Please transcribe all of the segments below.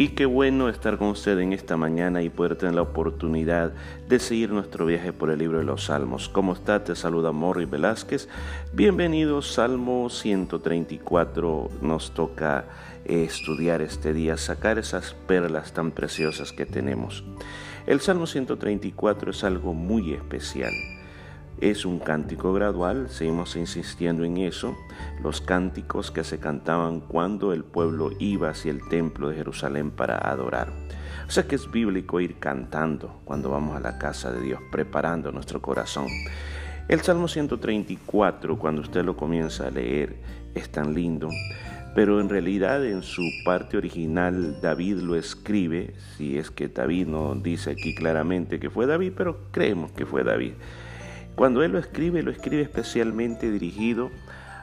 Y qué bueno estar con usted en esta mañana y poder tener la oportunidad de seguir nuestro viaje por el libro de los Salmos. ¿Cómo está? Te saluda Morri Velázquez. Bienvenidos, Salmo 134. Nos toca estudiar este día, sacar esas perlas tan preciosas que tenemos. El Salmo 134 es algo muy especial. Es un cántico gradual, seguimos insistiendo en eso, los cánticos que se cantaban cuando el pueblo iba hacia el templo de Jerusalén para adorar. O sea que es bíblico ir cantando cuando vamos a la casa de Dios, preparando nuestro corazón. El Salmo 134, cuando usted lo comienza a leer, es tan lindo, pero en realidad en su parte original David lo escribe, si es que David no dice aquí claramente que fue David, pero creemos que fue David. Cuando él lo escribe, lo escribe especialmente dirigido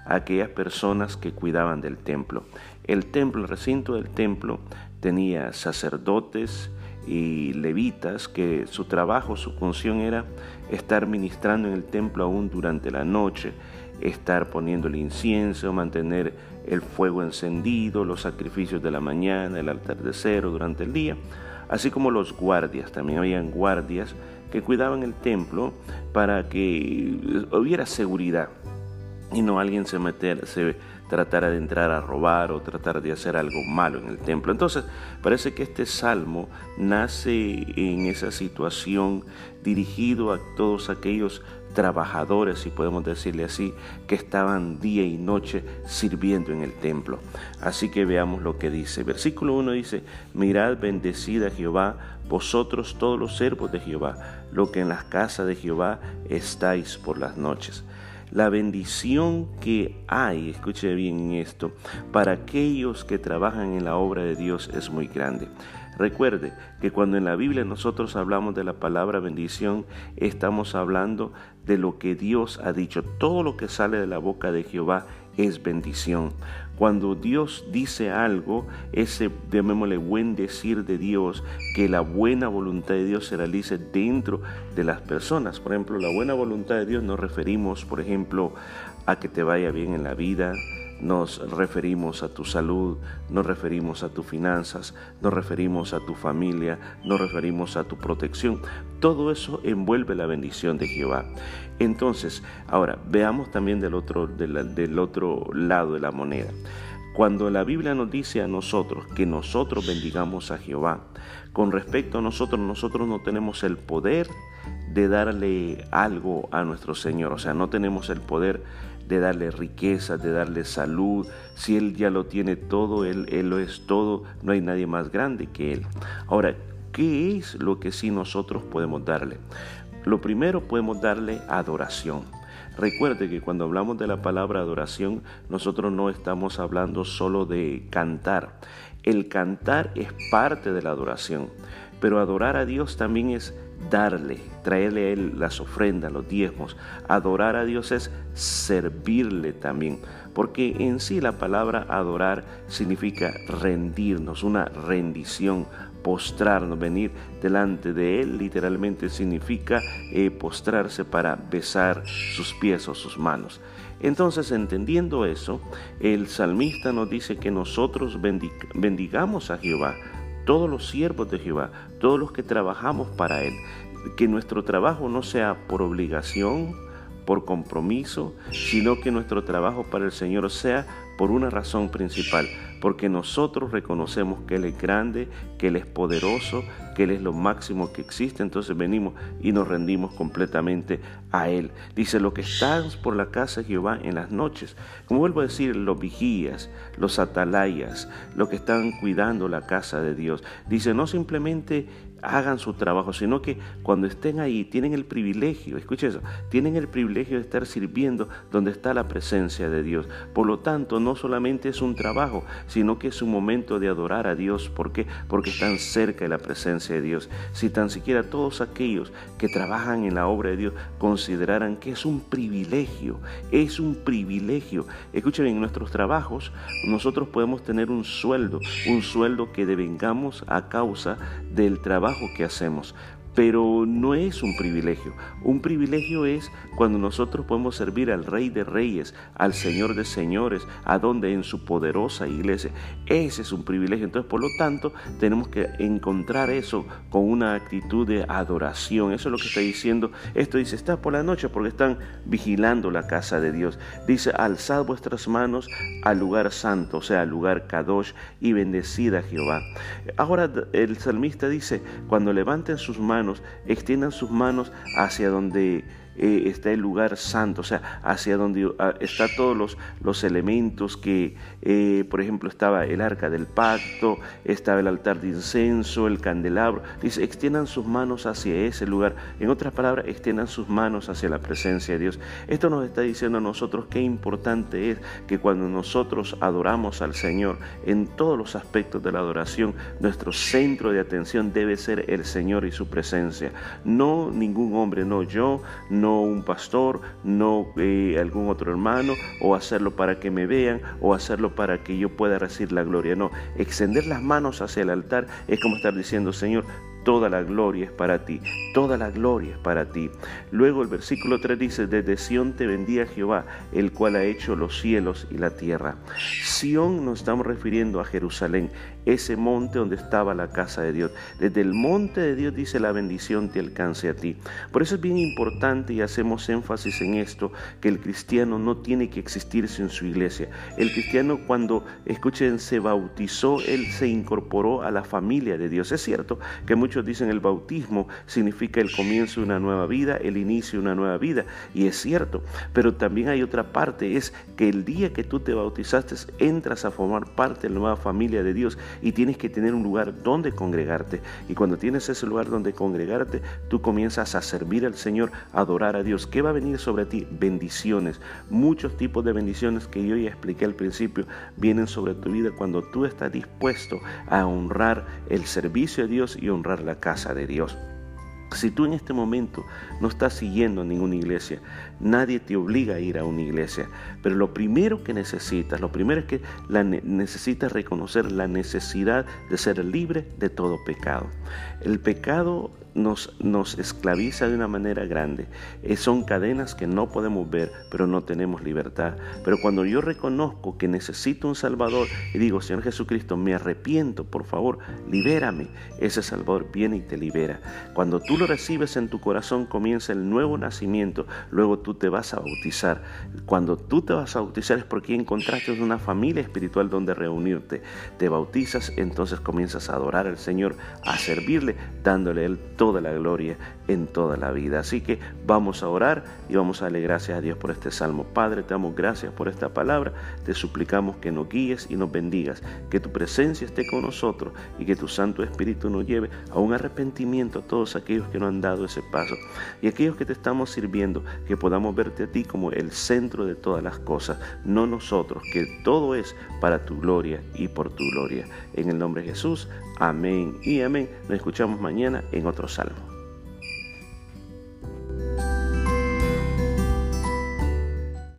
a aquellas personas que cuidaban del templo. El templo, el recinto del templo tenía sacerdotes y levitas que su trabajo, su función era estar ministrando en el templo aún durante la noche, estar poniendo el incienso, mantener el fuego encendido, los sacrificios de la mañana, el altar de cero durante el día, así como los guardias, también habían guardias que cuidaban el templo para que hubiera seguridad y no alguien se, meter, se tratara de entrar a robar o tratar de hacer algo malo en el templo. Entonces, parece que este salmo nace en esa situación dirigido a todos aquellos trabajadores, si podemos decirle así, que estaban día y noche sirviendo en el templo. Así que veamos lo que dice. Versículo 1 dice, mirad bendecida Jehová, vosotros todos los servos de Jehová, lo que en las casas de Jehová estáis por las noches. La bendición que hay, escuche bien esto, para aquellos que trabajan en la obra de Dios es muy grande. Recuerde que cuando en la Biblia nosotros hablamos de la palabra bendición, estamos hablando de lo que Dios ha dicho. Todo lo que sale de la boca de Jehová es bendición. Cuando Dios dice algo, ese, llamémosle, buen decir de Dios, que la buena voluntad de Dios se realice dentro de las personas. Por ejemplo, la buena voluntad de Dios nos referimos, por ejemplo, a que te vaya bien en la vida, nos referimos a tu salud, nos referimos a tus finanzas, nos referimos a tu familia, nos referimos a tu protección. Todo eso envuelve la bendición de Jehová. Entonces, ahora veamos también del otro, del otro lado de la moneda. Cuando la Biblia nos dice a nosotros que nosotros bendigamos a Jehová, con respecto a nosotros, nosotros no tenemos el poder de darle algo a nuestro Señor, o sea, no tenemos el poder de darle riqueza, de darle salud. Si Él ya lo tiene todo, Él, Él lo es todo, no hay nadie más grande que Él. Ahora, ¿qué es lo que sí nosotros podemos darle? Lo primero podemos darle adoración. Recuerde que cuando hablamos de la palabra adoración, nosotros no estamos hablando solo de cantar. El cantar es parte de la adoración, pero adorar a Dios también es darle, traerle a Él las ofrendas, los diezmos. Adorar a Dios es servirle también, porque en sí la palabra adorar significa rendirnos, una rendición, postrarnos, venir delante de Él, literalmente significa eh, postrarse para besar sus pies o sus manos. Entonces, entendiendo eso, el salmista nos dice que nosotros bendigamos a Jehová, todos los siervos de Jehová, todos los que trabajamos para Él, que nuestro trabajo no sea por obligación, por compromiso, sino que nuestro trabajo para el Señor sea por una razón principal, porque nosotros reconocemos que Él es grande, que Él es poderoso, que Él es lo máximo que existe, entonces venimos y nos rendimos completamente a Él. Dice, lo que están por la casa de Jehová en las noches, como vuelvo a decir, los vigías, los atalayas, los que están cuidando la casa de Dios. Dice, no simplemente hagan su trabajo, sino que cuando estén ahí tienen el privilegio, escuche eso, tienen el privilegio de estar sirviendo donde está la presencia de Dios. Por lo tanto, no solamente es un trabajo, sino que es un momento de adorar a Dios. ¿Por qué? Porque están cerca de la presencia de Dios. Si tan siquiera todos aquellos que trabajan en la obra de Dios consideraran que es un privilegio, es un privilegio. Escuchen, en nuestros trabajos nosotros podemos tener un sueldo, un sueldo que devengamos a causa del trabajo que hacemos. Pero no es un privilegio. Un privilegio es cuando nosotros podemos servir al Rey de Reyes, al Señor de Señores, a donde en su poderosa iglesia. Ese es un privilegio. Entonces, por lo tanto, tenemos que encontrar eso con una actitud de adoración. Eso es lo que está diciendo. Esto dice, está por la noche porque están vigilando la casa de Dios. Dice, alzad vuestras manos al lugar santo, o sea, al lugar Kadosh, y bendecida Jehová. Ahora el salmista dice, cuando levanten sus manos, extiendan sus manos hacia donde eh, está el lugar santo, o sea, hacia donde ah, está todos los, los elementos que, eh, por ejemplo, estaba el arca del pacto, estaba el altar de incenso, el candelabro. Dice, extiendan sus manos hacia ese lugar. En otras palabras, extiendan sus manos hacia la presencia de Dios. Esto nos está diciendo a nosotros qué importante es que cuando nosotros adoramos al Señor, en todos los aspectos de la adoración, nuestro centro de atención debe ser el Señor y su presencia. No ningún hombre, no yo, no no un pastor, no eh, algún otro hermano, o hacerlo para que me vean, o hacerlo para que yo pueda recibir la gloria. No, extender las manos hacia el altar es como estar diciendo, Señor, toda la gloria es para ti, toda la gloria es para ti. Luego el versículo 3 dice, desde Sión te vendía Jehová, el cual ha hecho los cielos y la tierra. Sión nos estamos refiriendo a Jerusalén, ese monte donde estaba la casa de Dios. Desde el monte de Dios dice la bendición te alcance a ti. Por eso es bien importante y hacemos énfasis en esto, que el cristiano no tiene que existir sin su iglesia. El cristiano cuando, escuchen, se bautizó, él se incorporó a la familia de Dios. Es cierto que muchos dicen el bautismo significa el comienzo de una nueva vida, el inicio de una nueva vida, y es cierto, pero también hay otra parte, es que el día que tú te bautizaste entras a formar parte de la nueva familia de Dios y tienes que tener un lugar donde congregarte. Y cuando tienes ese lugar donde congregarte, tú comienzas a servir al Señor, a adorar a Dios. ¿Qué va a venir sobre ti? Bendiciones. Muchos tipos de bendiciones que yo ya expliqué al principio vienen sobre tu vida cuando tú estás dispuesto a honrar el servicio de Dios y honrar la casa de Dios. Si tú en este momento no estás siguiendo a ninguna iglesia, nadie te obliga a ir a una iglesia, pero lo primero que necesitas, lo primero es que necesitas reconocer la necesidad de ser libre de todo pecado. El pecado nos, esclaviza de una manera grande. Eh, son cadenas que no podemos ver, pero no tenemos libertad. Pero cuando yo reconozco que necesito un Salvador y digo, Señor Jesucristo, me arrepiento, por favor, libérame, ese Salvador viene y te libera. Cuando tú lo recibes en tu corazón, comienza el nuevo nacimiento. Luego tú te vas a bautizar. Cuando tú te vas a bautizar es porque encontraste una familia espiritual donde reunirte. Te bautizas, entonces comienzas a adorar al Señor, a servirle, dándole el todo toda la gloria en toda la vida. Así que vamos a orar y vamos a darle gracias a Dios por este salmo. Padre, te damos gracias por esta palabra. Te suplicamos que nos guíes y nos bendigas, que tu presencia esté con nosotros y que tu Santo Espíritu nos lleve a un arrepentimiento a todos aquellos que no han dado ese paso y aquellos que te estamos sirviendo, que podamos verte a ti como el centro de todas las cosas, no nosotros, que todo es para tu gloria y por tu gloria. En el nombre de Jesús, amén y amén. Nos escuchamos mañana en otro salmo.